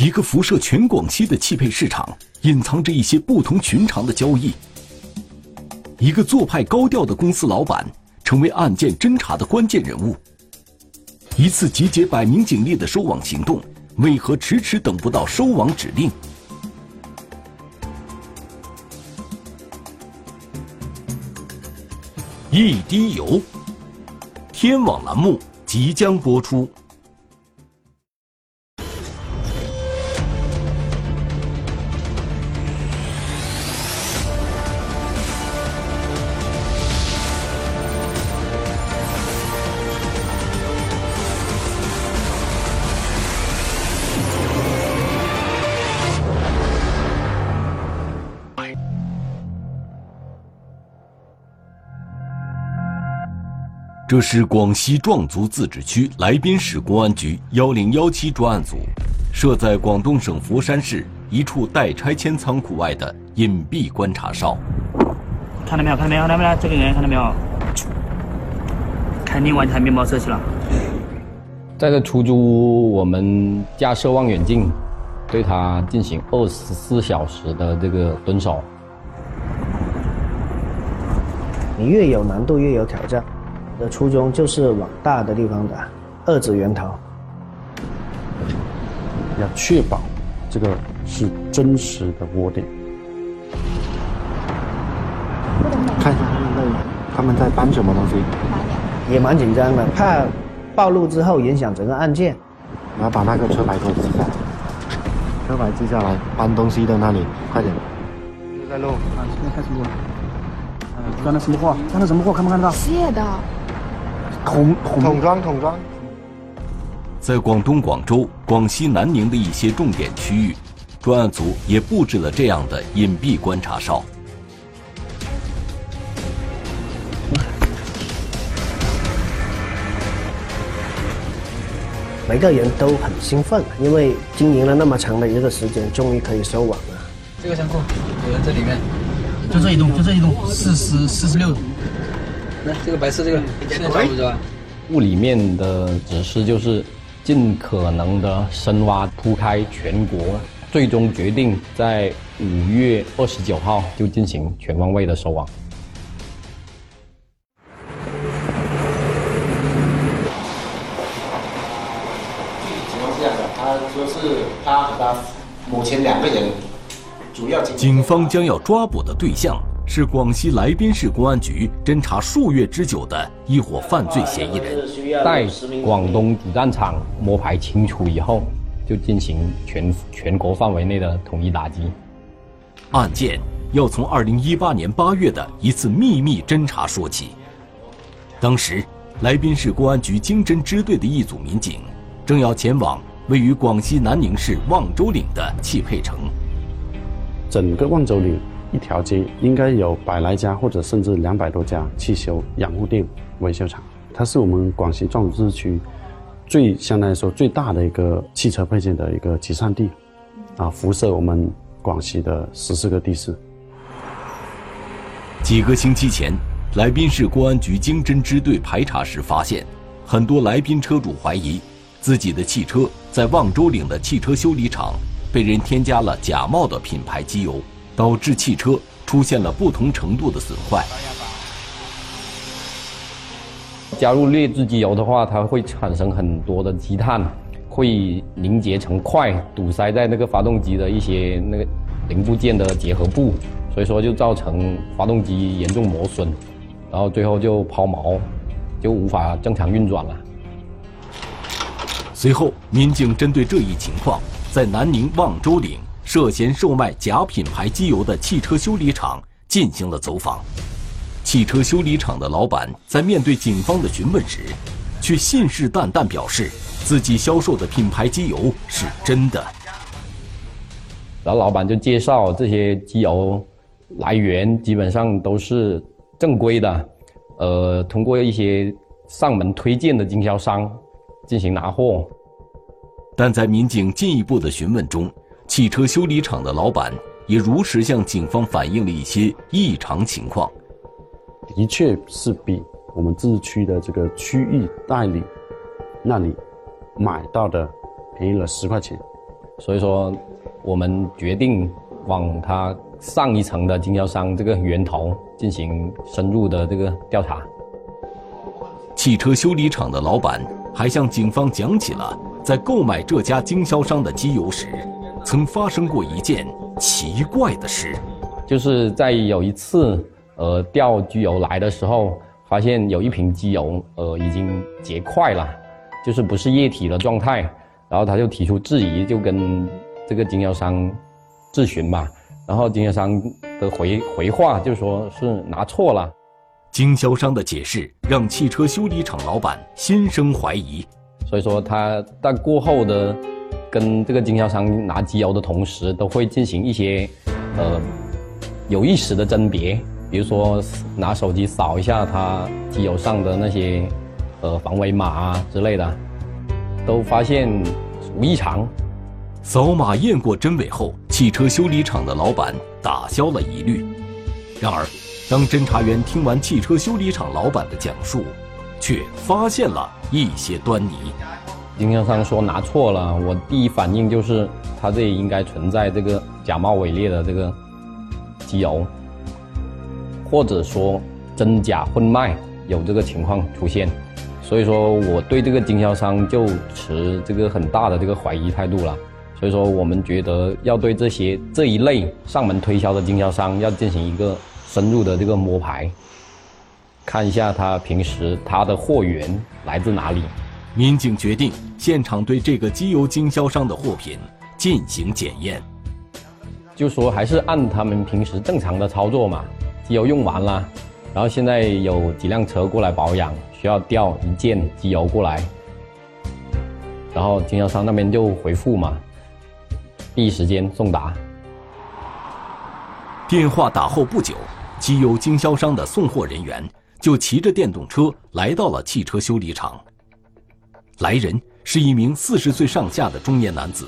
一个辐射全广西的汽配市场，隐藏着一些不同寻常的交易。一个做派高调的公司老板，成为案件侦查的关键人物。一次集结百名警力的收网行动，为何迟迟等不到收网指令？一滴油，天网栏目即将播出。这是广西壮族自治区来宾市公安局幺零幺七专案组设在广东省佛山市一处待拆迁仓库外的隐蔽观察哨。看到没有？看到没有？看到没有？这个人看到没有？肯定完全面包车去了。在这出租屋，我们架设望远镜，对他进行二十四小时的这个蹲守。你越有难度，越有挑战。的初衷就是往大的地方打，遏制源头。要确保这个是真实的窝点。看一下他们在他们在搬什么东西。也蛮紧张的，怕暴露之后影响整个案件。我要把那个车牌给我记下来。车牌记下来，搬东西的那里，快点。在录啊，现在开始录了。装的什么货？装的什么货？看不看得到？卸的。桶桶装桶装，在广东广州、广西南宁的一些重点区域，专案组也布置了这样的隐蔽观察哨。每个人都很兴奋，因为经营了那么长的一个时间，终于可以收网了。这个仓库有人在里面，就这一栋，就这一栋，四十四十六。来，这个白色这个，现在找不着。屋里面的指示就是尽可能的深挖铺开全国，最终决定在五月二十九号就进行全方位的收网。具体情况是这样的，他说是他和他母亲两个人，主要警方将要抓捕的对象。是广西来宾市公安局侦查数月之久的一伙犯罪嫌疑人。在广东主战场摸排清楚以后，就进行全全国范围内的统一打击。案件要从二零一八年八月的一次秘密侦查说起。当时，来宾市公安局经侦支队的一组民警，正要前往位于广西南宁市望州岭的汽配城。整个望州岭。一条街应该有百来家，或者甚至两百多家汽修养护店、维修厂。它是我们广西壮族自治区最相当来说最大的一个汽车配件的一个集散地，啊，辐射我们广西的十四个地市。几个星期前，来宾市公安局经侦支队排查时发现，很多来宾车主怀疑自己的汽车在望州岭的汽车修理厂被人添加了假冒的品牌机油。导致汽车出现了不同程度的损坏。加入劣质机油的话，它会产生很多的积碳，会凝结成块，堵塞在那个发动机的一些那个零部件的结合部，所以说就造成发动机严重磨损，然后最后就抛锚，就无法正常运转了。随后，民警针对这一情况，在南宁望州岭。涉嫌售卖假品牌机油的汽车修理厂进行了走访，汽车修理厂的老板在面对警方的询问时，却信誓旦旦表示自己销售的品牌机油是真的。然后老板就介绍这些机油来源基本上都是正规的，呃，通过一些上门推荐的经销商进行拿货。但在民警进一步的询问中，汽车修理厂的老板也如实向警方反映了一些异常情况，的确是比我们自治区的这个区域代理那里买到的便宜了十块钱，所以说我们决定往他上一层的经销商这个源头进行深入的这个调查。汽车修理厂的老板还向警方讲起了在购买这家经销商的机油时，曾发生过一件奇怪的事，就是在有一次呃调机油来的时候，发现有一瓶机油呃已经结块了，就是不是液体的状态，然后他就提出质疑，就跟这个经销商质询嘛，然后经销商的回回话就说是拿错了。经销商的解释让汽车修理厂老板心生怀疑，所以说他在过后的跟这个经销商拿机油的同时，都会进行一些呃有意识的甄别，比如说拿手机扫一下他机油上的那些呃防伪码啊之类的，都发现无异常。扫码验过真伪后，汽车修理厂的老板打消了疑虑。然而。当侦查员听完汽车修理厂老板的讲述，却发现了一些端倪。经销商说拿错了，我第一反应就是他这里应该存在这个假冒伪劣的这个机油，或者说真假混卖有这个情况出现。所以说我对这个经销商就持这个很大的这个怀疑态度了。所以说我们觉得要对这些这一类上门推销的经销商要进行一个。深入的这个摸排，看一下他平时他的货源来自哪里。民警决定现场对这个机油经销商的货品进行检验。就说还是按他们平时正常的操作嘛，机油用完了，然后现在有几辆车过来保养，需要调一件机油过来，然后经销商那边就回复嘛，第一时间送达。电话打后不久。机油经销商的送货人员就骑着电动车来到了汽车修理厂。来人是一名四十岁上下的中年男子。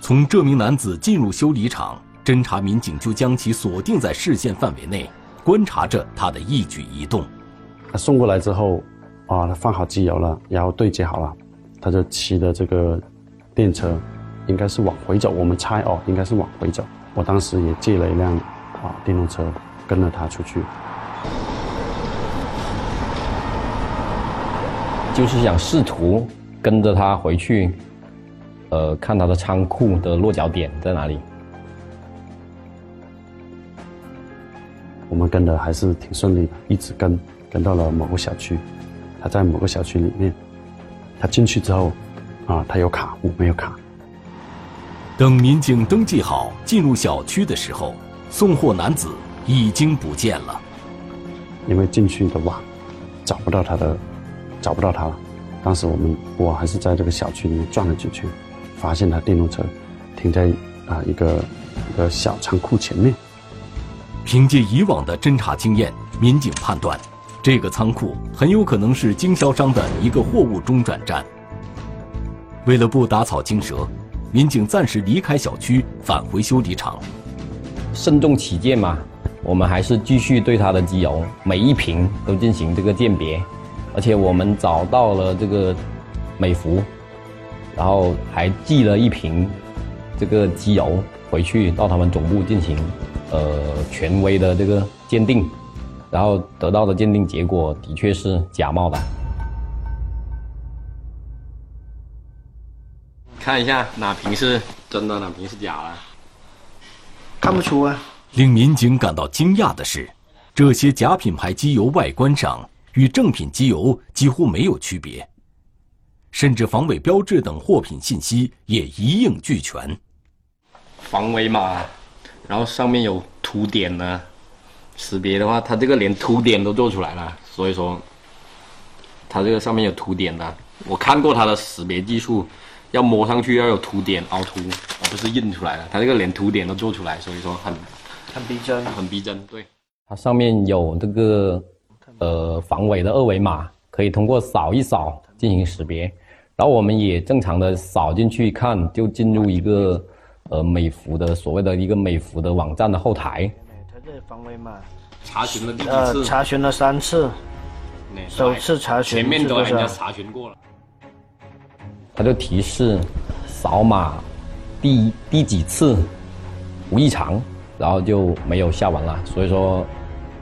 从这名男子进入修理厂，侦查民警就将其锁定在视线范围内，观察着他的一举一动。他送过来之后，啊，他放好机油了，然后对接好了，他就骑的这个电车，应该是往回走。我们猜哦，应该是往回走。我当时也借了一辆啊电动车。跟着他出去，就是想试图跟着他回去，呃，看他的仓库的落脚点在哪里。我们跟的还是挺顺利的，一直跟跟到了某个小区，他在某个小区里面，他进去之后，啊，他有卡，我没有卡。等民警登记好进入小区的时候，送货男子。已经不见了，因为进去的晚，找不到他的，找不到他了。当时我们我还是在这个小区里面转了几圈，发现他电动车停在啊一个一个小仓库前面。凭借以往的侦查经验，民警判断，这个仓库很有可能是经销商的一个货物中转站。为了不打草惊蛇，民警暂时离开小区，返回修理厂。慎重起见嘛。我们还是继续对他的机油每一瓶都进行这个鉴别，而且我们找到了这个美孚，然后还寄了一瓶这个机油回去到他们总部进行呃权威的这个鉴定，然后得到的鉴定结果的确是假冒的。看一下哪瓶是真的，哪瓶是假的？看不出啊。令民警感到惊讶的是，这些假品牌机油外观上与正品机油几乎没有区别，甚至防伪标志等货品信息也一应俱全。防伪码，然后上面有凸点呢，识别的话，它这个连凸点都做出来了，所以说，它这个上面有凸点的。我看过它的识别技术，要摸上去要有凸点凹凸，而不是印出来的。它这个连凸点都做出来，所以说很。很逼真，很逼真。对，它上面有这个呃防伪的二维码，可以通过扫一扫进行识别。然后我们也正常的扫进去看，就进入一个呃美孚的所谓的一个美孚的网站的后台。它这防伪码查询了第几次？呃，查询了三次。首次查询前面都人家查询过了。它就提示扫码。第第几次无异常，然后就没有下文了。所以说，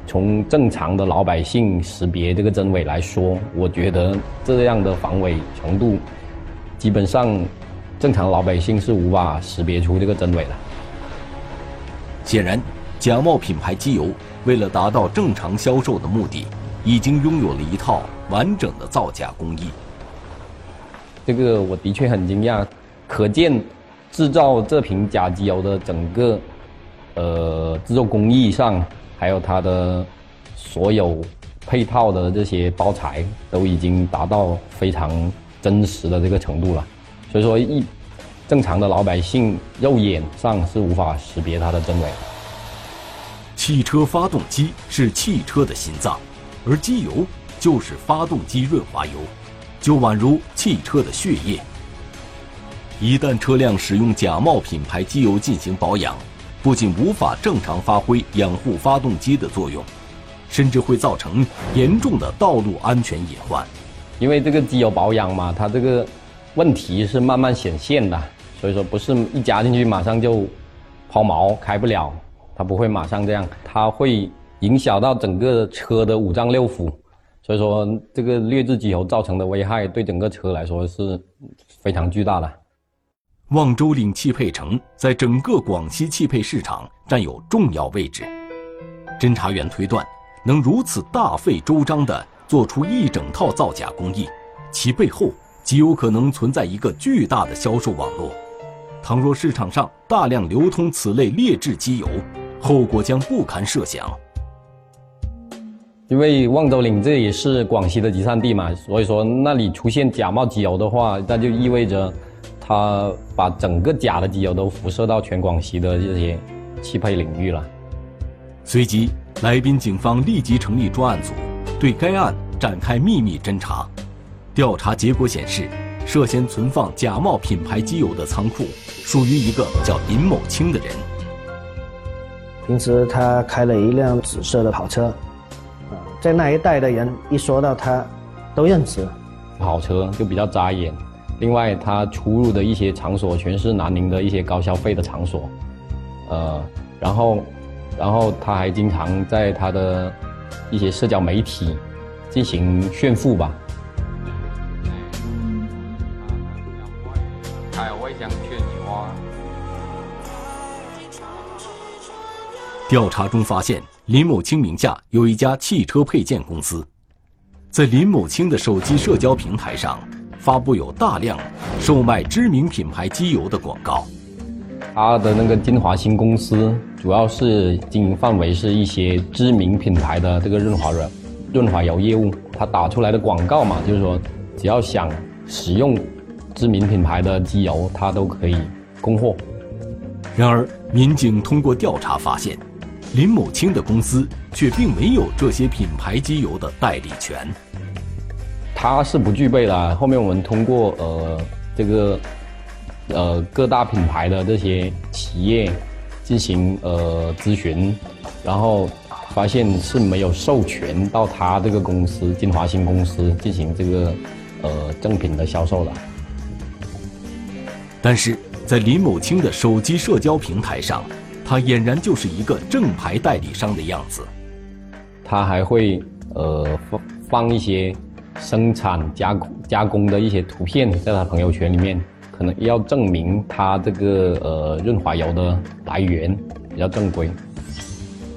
从正常的老百姓识别这个真伪来说，我觉得这样的防伪程度，基本上正常老百姓是无法识别出这个真伪的。显然，假冒品牌机油为了达到正常销售的目的，已经拥有了一套完整的造假工艺。这个我的确很惊讶，可见制造这瓶假机油的整个呃制作工艺上，还有它的所有配套的这些包材，都已经达到非常真实的这个程度了。所以说，一正常的老百姓肉眼上是无法识别它的真伪。汽车发动机是汽车的心脏，而机油就是发动机润滑油。就宛如汽车的血液，一旦车辆使用假冒品牌机油进行保养，不仅无法正常发挥养护发动机的作用，甚至会造成严重的道路安全隐患。因为这个机油保养嘛，它这个问题是慢慢显现的，所以说不是一加进去马上就抛锚开不了，它不会马上这样，它会影响到整个车的五脏六腑。所以说，这个劣质机油造成的危害对整个车来说是非常巨大的。望州岭汽配城在整个广西汽配市场占有重要位置。侦查员推断，能如此大费周章地做出一整套造假工艺，其背后极有可能存在一个巨大的销售网络。倘若市场上大量流通此类劣质机油，后果将不堪设想。因为望州岭这也是广西的集散地嘛，所以说那里出现假冒机油的话，那就意味着，他把整个假的机油都辐射到全广西的这些汽配领域了。随即，来宾警方立即成立专案组，对该案展开秘密侦查。调查结果显示，涉嫌存放假冒品牌机油的仓库属于一个叫林某清的人。平时他开了一辆紫色的跑车。在那一带的人一说到他，都认识。跑车就比较扎眼，另外他出入的一些场所全是南宁的一些高消费的场所，呃，然后，然后他还经常在他的一些社交媒体进行炫富吧。哎，我也想娶你花调查中发现。林某清名下有一家汽车配件公司，在林某清的手机社交平台上发布有大量售卖知名品牌机油的广告。他的那个金华新公司主要是经营范围是一些知名品牌的这个润滑润润滑油业务。他打出来的广告嘛，就是说只要想使用知名品牌的机油，他都可以供货。然而，民警通过调查发现。林某清的公司却并没有这些品牌机油的代理权，他是不具备的。后面我们通过呃这个呃各大品牌的这些企业进行呃咨询，然后发现是没有授权到他这个公司金华新公司进行这个呃正品的销售的。但是在林某清的手机社交平台上。他俨然就是一个正牌代理商的样子，他还会呃放放一些生产加工加工的一些图片在他朋友圈里面，可能要证明他这个呃润滑油的来源比较正规。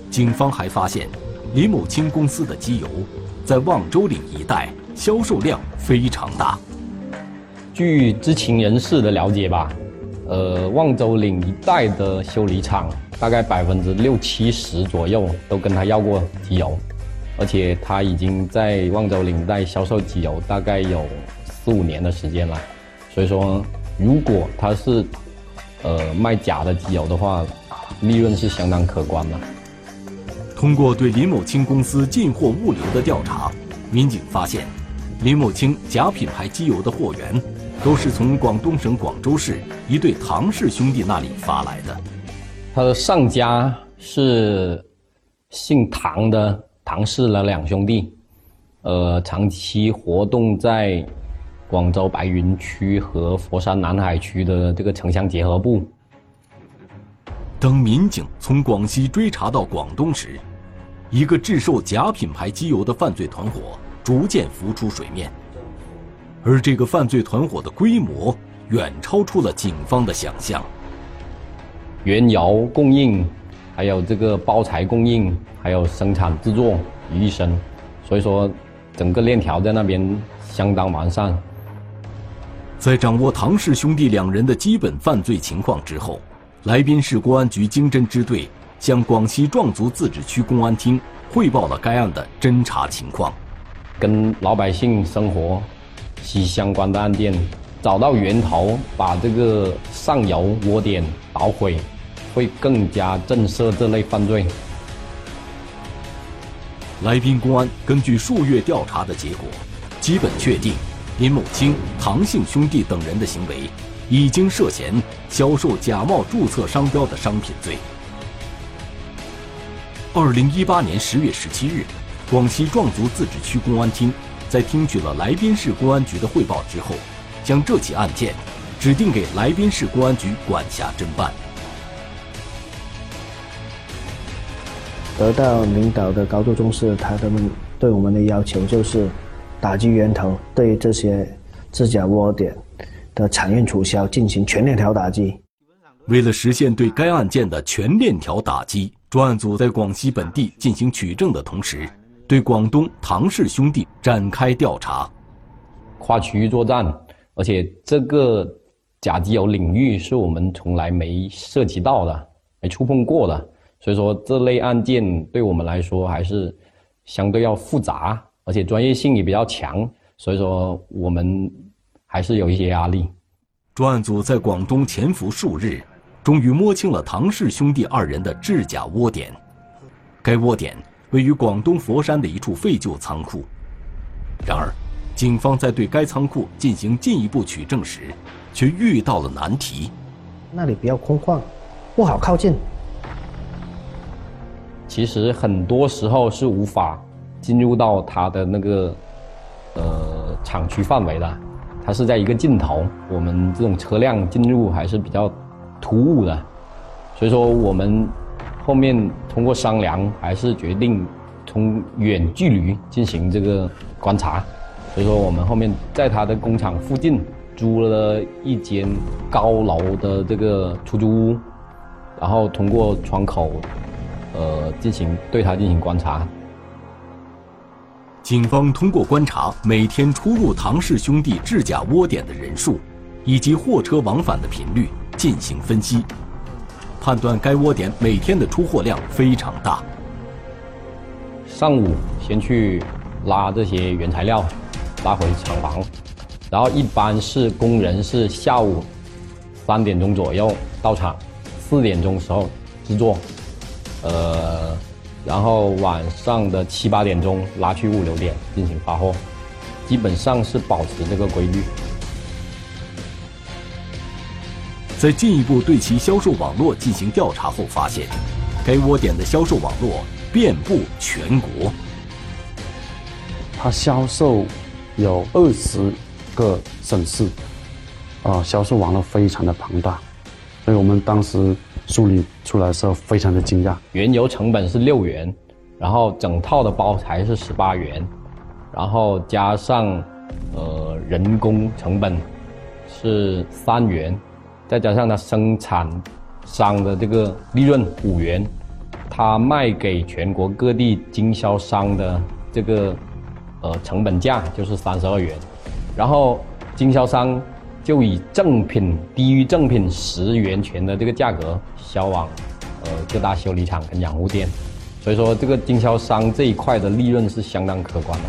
警方还发现，李某清公司的机油在望州岭一带销售量非常大。据知情人士的了解吧。呃，望州岭一带的修理厂，大概百分之六七十左右都跟他要过机油，而且他已经在望州领带销售机油大概有四五年的时间了。所以说，如果他是呃卖假的机油的话，利润是相当可观的。通过对林某清公司进货物流的调查，民警发现，林某清假品牌机油的货源。都是从广东省广州市一对唐氏兄弟那里发来的。他的上家是姓唐的唐氏的两兄弟，呃，长期活动在广州白云区和佛山南海区的这个城乡结合部。当民警从广西追查到广东时，一个制售假品牌机油的犯罪团伙逐渐浮出水面，而这个犯罪团伙的规模远超出了警方的想象。原窑供应，还有这个包材供应，还有生产制作于一身，所以说整个链条在那边相当完善。在掌握唐氏兄弟两人的基本犯罪情况之后，来宾市公安局经侦支队向广西壮族自治区公安厅汇报了该案的侦查情况。跟老百姓生活息息相关的案件，找到源头，把这个上游窝点捣毁，会更加震慑这类犯罪。来宾公安根据数月调查的结果，基本确定。林某清、唐姓兄弟等人的行为，已经涉嫌销售假冒注册商标的商品罪。二零一八年十月十七日，广西壮族自治区公安厅在听取了来宾市公安局的汇报之后，将这起案件指定给来宾市公安局管辖侦办。得到领导的高度重视，他们对我们的要求就是。打击源头，对这些制假窝点的产业促销进行全链条打击。为了实现对该案件的全链条打击，专案组在广西本地进行取证的同时，对广东唐氏兄弟展开调查，跨区域作战。而且这个假机油领域是我们从来没涉及到的、没触碰过的，所以说这类案件对我们来说还是相对要复杂。而且专业性也比较强，所以说我们还是有一些压力。专案组在广东潜伏数日，终于摸清了唐氏兄弟二人的制假窝点。该窝点位于广东佛山的一处废旧仓库。然而，警方在对该仓库进行进一步取证时，却遇到了难题。那里比较空旷，不好靠近。其实很多时候是无法。进入到它的那个呃厂区范围的，它是在一个尽头，我们这种车辆进入还是比较突兀的，所以说我们后面通过商量，还是决定从远距离进行这个观察，所以说我们后面在它的工厂附近租了一间高楼的这个出租屋，然后通过窗口呃进行对他进行观察。警方通过观察每天出入唐氏兄弟制假窝点的人数，以及货车往返的频率进行分析，判断该窝点每天的出货量非常大。上午先去拉这些原材料，拉回厂房，然后一般是工人是下午三点钟左右到场，四点钟时候制作，呃。然后晚上的七八点钟拉去物流点进行发货，基本上是保持这个规律。在进一步对其销售网络进行调查后，发现该窝点的销售网络遍布全国。它销售有二十个省市，啊，销售网络非常的庞大，所以我们当时。梳理出来的时候，非常的惊讶。原油成本是六元，然后整套的包材是十八元，然后加上呃人工成本是三元，再加上它生产商的这个利润五元，它卖给全国各地经销商的这个呃成本价就是三十二元，然后经销商就以正品低于正品十元钱的这个价格。销往，呃，各大修理厂跟养护店，所以说这个经销商这一块的利润是相当可观的。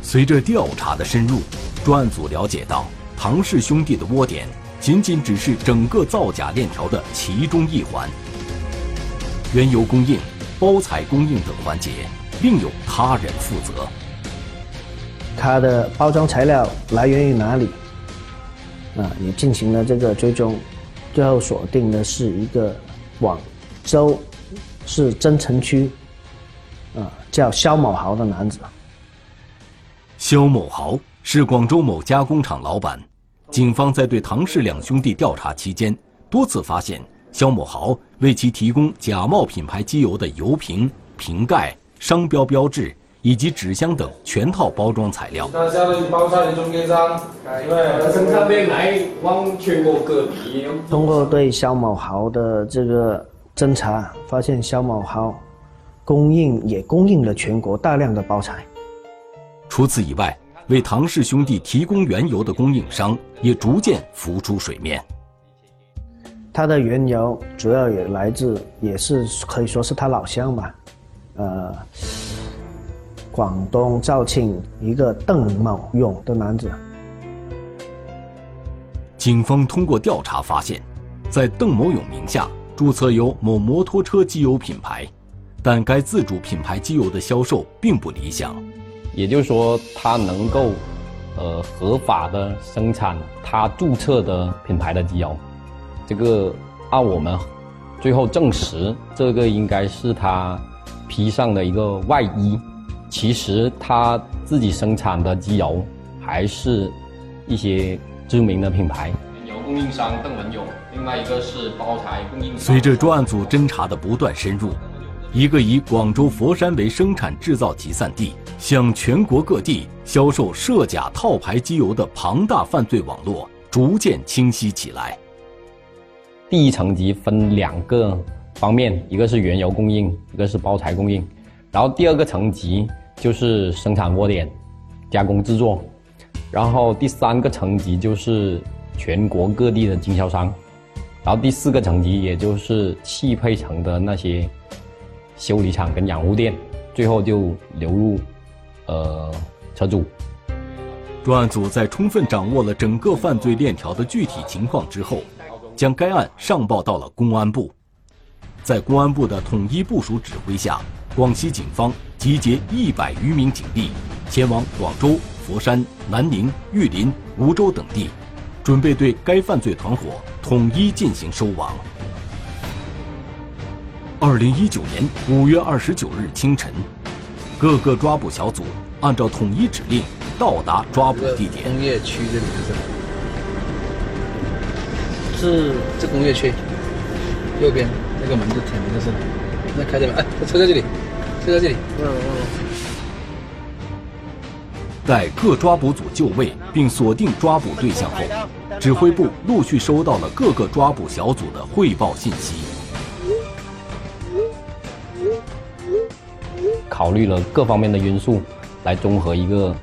随着调查的深入，专案组了解到，唐氏兄弟的窝点仅仅只是整个造假链条的其中一环，原油供应、包材供应等环节另有他人负责。它的包装材料来源于哪里？啊，也进行了这个追踪。最后锁定的是一个广州市增城区，啊，叫肖某豪的男子。肖某豪是广州某加工厂老板。警方在对唐氏两兄弟调查期间，多次发现肖某豪为其提供假冒品牌机油的油瓶、瓶盖、商标标志以及纸箱等全套包装材料。包材的中间商，生产往全国各地。通过对肖某豪的这个侦查，发现肖某豪供应也供应了全国大量的包材。除此以外，为唐氏兄弟提供原油的供应商也逐渐浮出水面。他的原油主要也来自，也是可以说是他老乡吧，呃，广东肇庆一个邓某勇的男子。警方通过调查发现，在邓某勇名下注册有某摩托车机油品牌，但该自主品牌机油的销售并不理想。也就是说，他能够，呃，合法的生产他注册的品牌的机油，这个按我们最后证实，这个应该是他披上的一个外衣。其实他自己生产的机油，还是一些知名的品牌。原油供应商邓文勇，另外一个是包材供应商。随着专案组侦查的不断深入。一个以广州佛山为生产制造集散地，向全国各地销售涉假套牌机油的庞大犯罪网络逐渐清晰起来。第一层级分两个方面，一个是原油供应，一个是包材供应。然后第二个层级就是生产窝点、加工制作。然后第三个层级就是全国各地的经销商。然后第四个层级也就是汽配城的那些。修理厂跟养护店，最后就流入，呃，车主。专案组在充分掌握了整个犯罪链条的具体情况之后，将该案上报到了公安部。在公安部的统一部署指挥下，广西警方集结一百余名警力，前往广州、佛山、南宁、玉林、梧州等地，准备对该犯罪团伙统一进行收网。二零一九年五月二十九日清晨，各个抓捕小组按照统一指令到达抓捕地点。工业区这里是，是这工业区，右边那个门就铁门就是，那开着门，哎，车在这里，车在这里。嗯嗯。在各抓捕组就位并锁定抓捕对象后，指挥部陆续收到了各个抓捕小组的汇报信息。考虑了各方面的因素，来综合一个，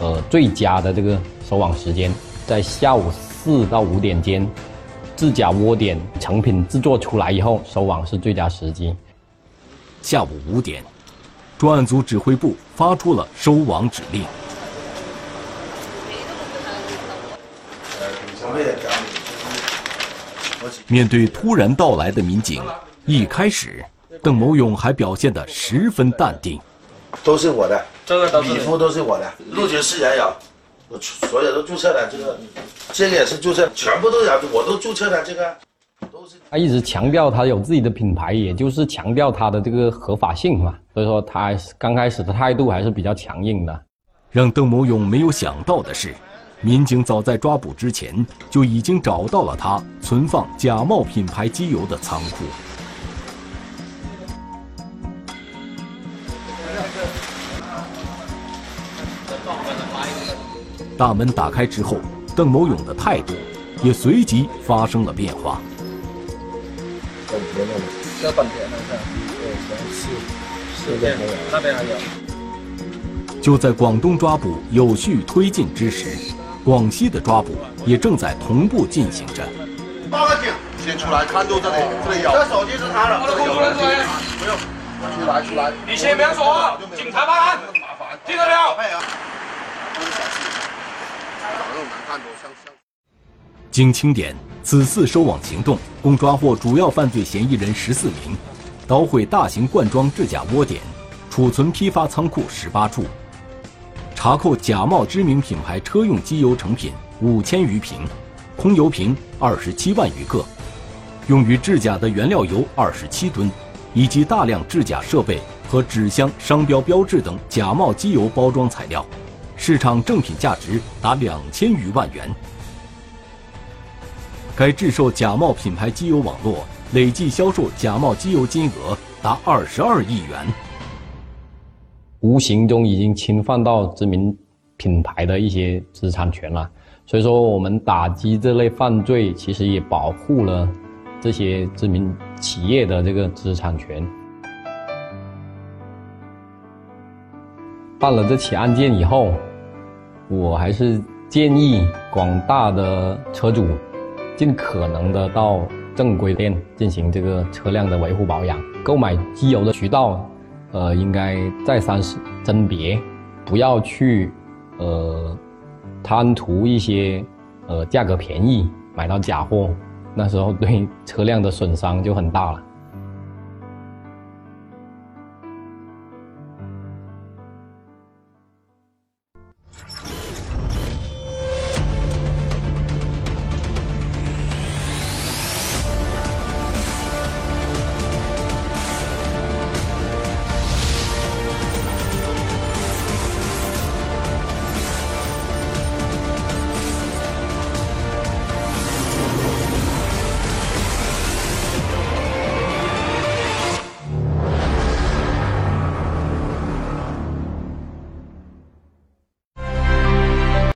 呃，最佳的这个收网时间，在下午四到五点间，制假窝点成品制作出来以后，收网是最佳时机。下午五点，专案组指挥部发出了收网指令。面对突然到来的民警，一开始。邓某勇还表现得十分淡定，都是我的，这个都是礼服都是我的，陆军是也有，我所有都注册了，这个，这个也是注册，全部都有，我都注册了，这个他一直强调他有自己的品牌，也就是强调他的这个合法性嘛，所以说他刚开始的态度还是比较强硬的。让邓某勇没有想到的是，民警早在抓捕之前就已经找到了他存放假冒品牌机油的仓库。大门打开之后，邓某勇的态度也随即发生了变化。这本田的，是是是，那边还有。就在广东抓捕有序推进之时，广西的抓捕也正在同步进行着。报个警，先出来看住这里，这里有。这手机是他的。不用，出来出来。你先不要说话，警察办案，听到没有？经清点，此次收网行动共抓获主要犯罪嫌疑人十四名，捣毁大型罐装制假窝点，储存批发仓库十八处，查扣假冒知名品牌车用机油成品五千余瓶，空油瓶二十七万余个，用于制假的原料油二十七吨，以及大量制假设备和纸箱、商标标志等假冒机油包装材料。市场正品价值达两千余万元。该制售假冒品牌机油网络累计销售假冒机油金额达二十二亿元，无形中已经侵犯到知名品牌的一些知识产权了。所以说，我们打击这类犯罪，其实也保护了这些知名企业的这个知识产权。办了这起案件以后，我还是建议广大的车主，尽可能的到正规店进行这个车辆的维护保养。购买机油的渠道，呃，应该再三甄别，不要去，呃，贪图一些，呃，价格便宜买到假货，那时候对车辆的损伤就很大了。